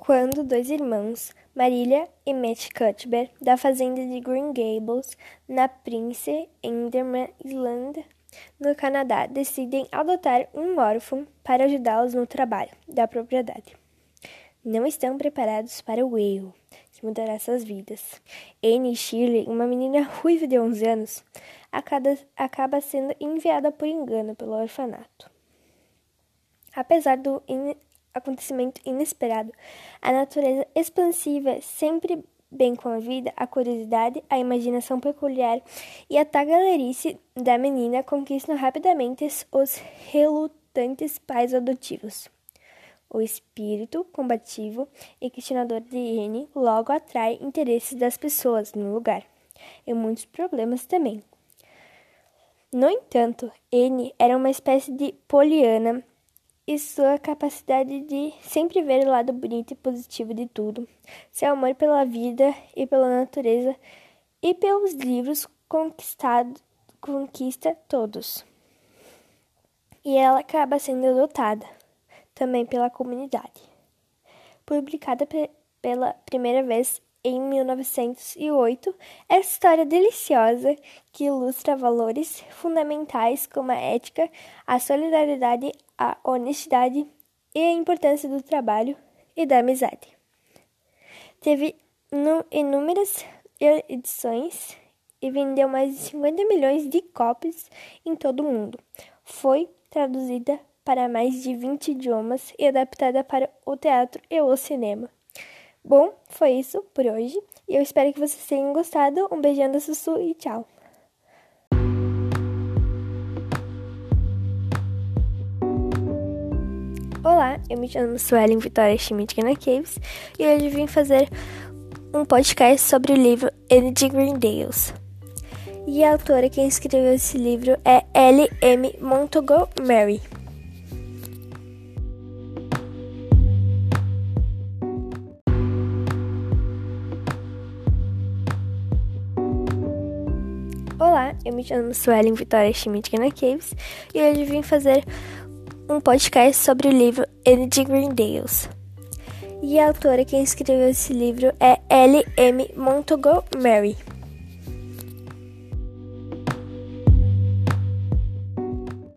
quando dois irmãos, Marília e Matt Cuthbert, da fazenda de Green Gables, na Prince Inderman Island, no Canadá, decidem adotar um órfão para ajudá-los no trabalho da propriedade. Não estão preparados para o erro que mudará suas vidas. Anne Shirley, uma menina ruiva de 11 anos, acaba, sendo enviada por engano pelo orfanato. Apesar do acontecimento inesperado, a natureza expansiva sempre bem com a vida, a curiosidade, a imaginação peculiar e a tagarelice da menina conquistam rapidamente os relutantes pais adotivos. O espírito combativo e questionador de N logo atrai interesses das pessoas no lugar, e muitos problemas também. No entanto, N era uma espécie de Poliana e sua capacidade de sempre ver o lado bonito e positivo de tudo, seu amor pela vida e pela natureza e pelos livros conquistado, conquista todos. E ela acaba sendo adotada também pela comunidade. Publicada pela primeira vez em 1908, essa história deliciosa que ilustra valores fundamentais como a ética, a solidariedade, a honestidade e a importância do trabalho e da amizade. Teve inúmeras edições e vendeu mais de 50 milhões de cópias em todo o mundo. Foi traduzida para mais de 20 idiomas e adaptada para o teatro e o cinema. Bom, foi isso por hoje e eu espero que vocês tenham gostado. Um beijão da Sussu e tchau! Olá, eu me chamo Suelen Vitória Schmidt Caves e hoje vim fazer um podcast sobre o livro Energy Greendales. E a autora que escreveu esse livro é L. M. Montgomery. Olá, eu me chamo Suelen Vitória Schmidt Caves e hoje vim fazer um podcast sobre o livro Energy Greendales. E a autora que escreveu esse livro é L. M. Montgomery.